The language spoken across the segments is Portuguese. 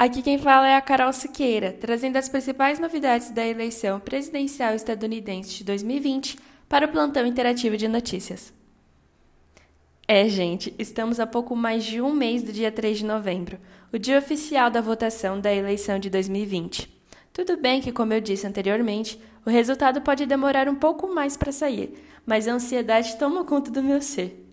Aqui quem fala é a Carol Siqueira, trazendo as principais novidades da eleição presidencial estadunidense de 2020 para o plantão interativo de notícias. É, gente, estamos a pouco mais de um mês do dia 3 de novembro, o dia oficial da votação da eleição de 2020. Tudo bem que, como eu disse anteriormente, o resultado pode demorar um pouco mais para sair, mas a ansiedade toma conta do meu ser.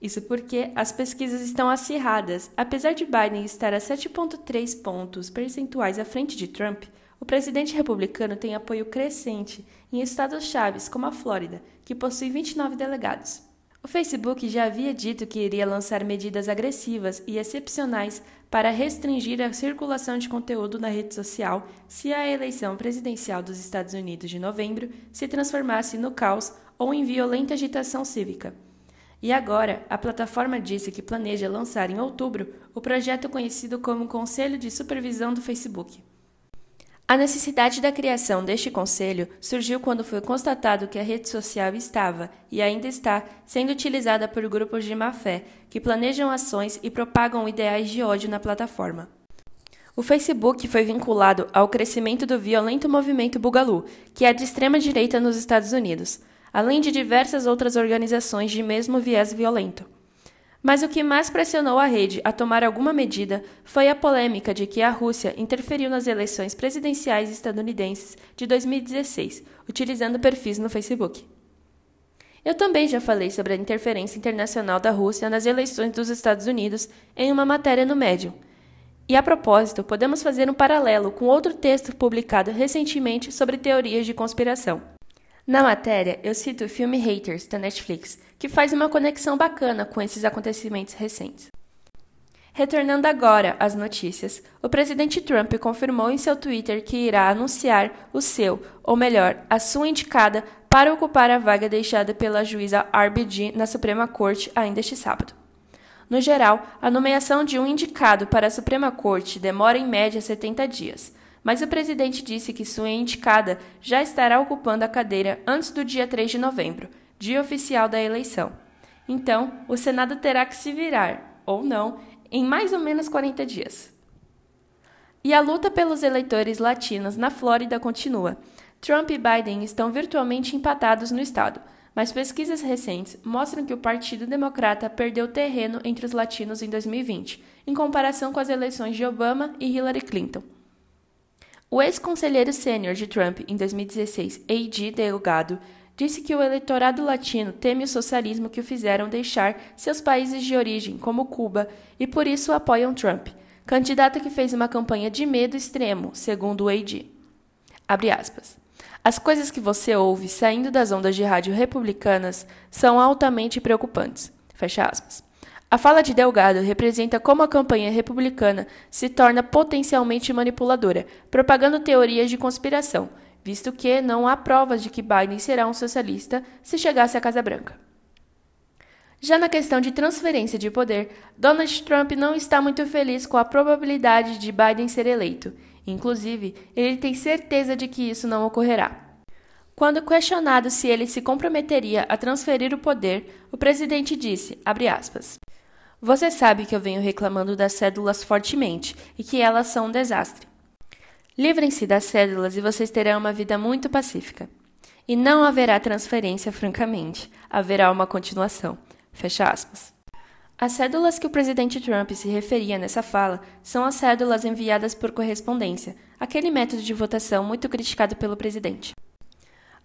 Isso porque as pesquisas estão acirradas. Apesar de Biden estar a 7,3 pontos percentuais à frente de Trump, o presidente republicano tem apoio crescente em estados chaves como a Flórida, que possui 29 delegados. O Facebook já havia dito que iria lançar medidas agressivas e excepcionais para restringir a circulação de conteúdo na rede social se a eleição presidencial dos Estados Unidos de novembro se transformasse no caos ou em violenta agitação cívica. E agora, a plataforma disse que planeja lançar em outubro o projeto conhecido como Conselho de Supervisão do Facebook. A necessidade da criação deste conselho surgiu quando foi constatado que a rede social estava, e ainda está, sendo utilizada por grupos de má-fé que planejam ações e propagam ideais de ódio na plataforma. O Facebook foi vinculado ao crescimento do violento movimento Bugalu, que é de extrema direita nos Estados Unidos além de diversas outras organizações de mesmo viés violento. Mas o que mais pressionou a rede a tomar alguma medida foi a polêmica de que a Rússia interferiu nas eleições presidenciais estadunidenses de 2016, utilizando perfis no Facebook. Eu também já falei sobre a interferência internacional da Rússia nas eleições dos Estados Unidos em uma matéria no Medium. E a propósito, podemos fazer um paralelo com outro texto publicado recentemente sobre teorias de conspiração. Na matéria, eu cito o filme Haters, da Netflix, que faz uma conexão bacana com esses acontecimentos recentes. Retornando agora às notícias, o presidente Trump confirmou em seu Twitter que irá anunciar o seu, ou melhor, a sua indicada para ocupar a vaga deixada pela juíza RBG na Suprema Corte ainda este sábado. No geral, a nomeação de um indicado para a Suprema Corte demora em média 70 dias, mas o presidente disse que sua indicada já estará ocupando a cadeira antes do dia 3 de novembro, dia oficial da eleição. Então, o Senado terá que se virar, ou não, em mais ou menos 40 dias. E a luta pelos eleitores latinos na Flórida continua. Trump e Biden estão virtualmente empatados no estado, mas pesquisas recentes mostram que o Partido Democrata perdeu terreno entre os latinos em 2020, em comparação com as eleições de Obama e Hillary Clinton. O ex-conselheiro sênior de Trump em 2016, A.G. Delgado, disse que o eleitorado latino teme o socialismo que o fizeram deixar seus países de origem, como Cuba, e por isso apoiam Trump, candidato que fez uma campanha de medo extremo, segundo o A.G. Abre aspas. As coisas que você ouve saindo das ondas de rádio republicanas são altamente preocupantes. Fecha aspas. A fala de Delgado representa como a campanha republicana se torna potencialmente manipuladora, propagando teorias de conspiração, visto que não há provas de que Biden será um socialista se chegasse à Casa Branca. Já na questão de transferência de poder, Donald Trump não está muito feliz com a probabilidade de Biden ser eleito. Inclusive, ele tem certeza de que isso não ocorrerá. Quando questionado se ele se comprometeria a transferir o poder, o presidente disse, aspas, você sabe que eu venho reclamando das cédulas fortemente e que elas são um desastre. Livrem-se das cédulas e vocês terão uma vida muito pacífica. E não haverá transferência, francamente. Haverá uma continuação. Fecha aspas. As cédulas que o presidente Trump se referia nessa fala são as cédulas enviadas por correspondência, aquele método de votação muito criticado pelo presidente.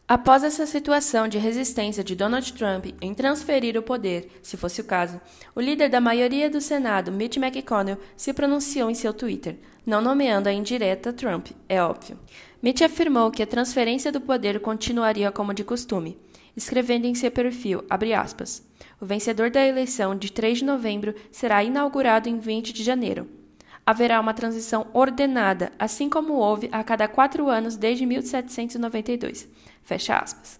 Após essa situação de resistência de Donald Trump em transferir o poder, se fosse o caso, o líder da maioria do Senado, Mitch McConnell, se pronunciou em seu Twitter, não nomeando a indireta Trump, é óbvio. Mitch afirmou que a transferência do poder continuaria como de costume, escrevendo em seu perfil, aspas, o vencedor da eleição de 3 de novembro será inaugurado em 20 de janeiro. Haverá uma transição ordenada, assim como houve a cada quatro anos desde 1792. Fecha aspas.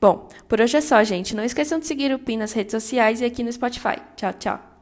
Bom, por hoje é só, gente. Não esqueçam de seguir o PIN nas redes sociais e aqui no Spotify. Tchau, tchau.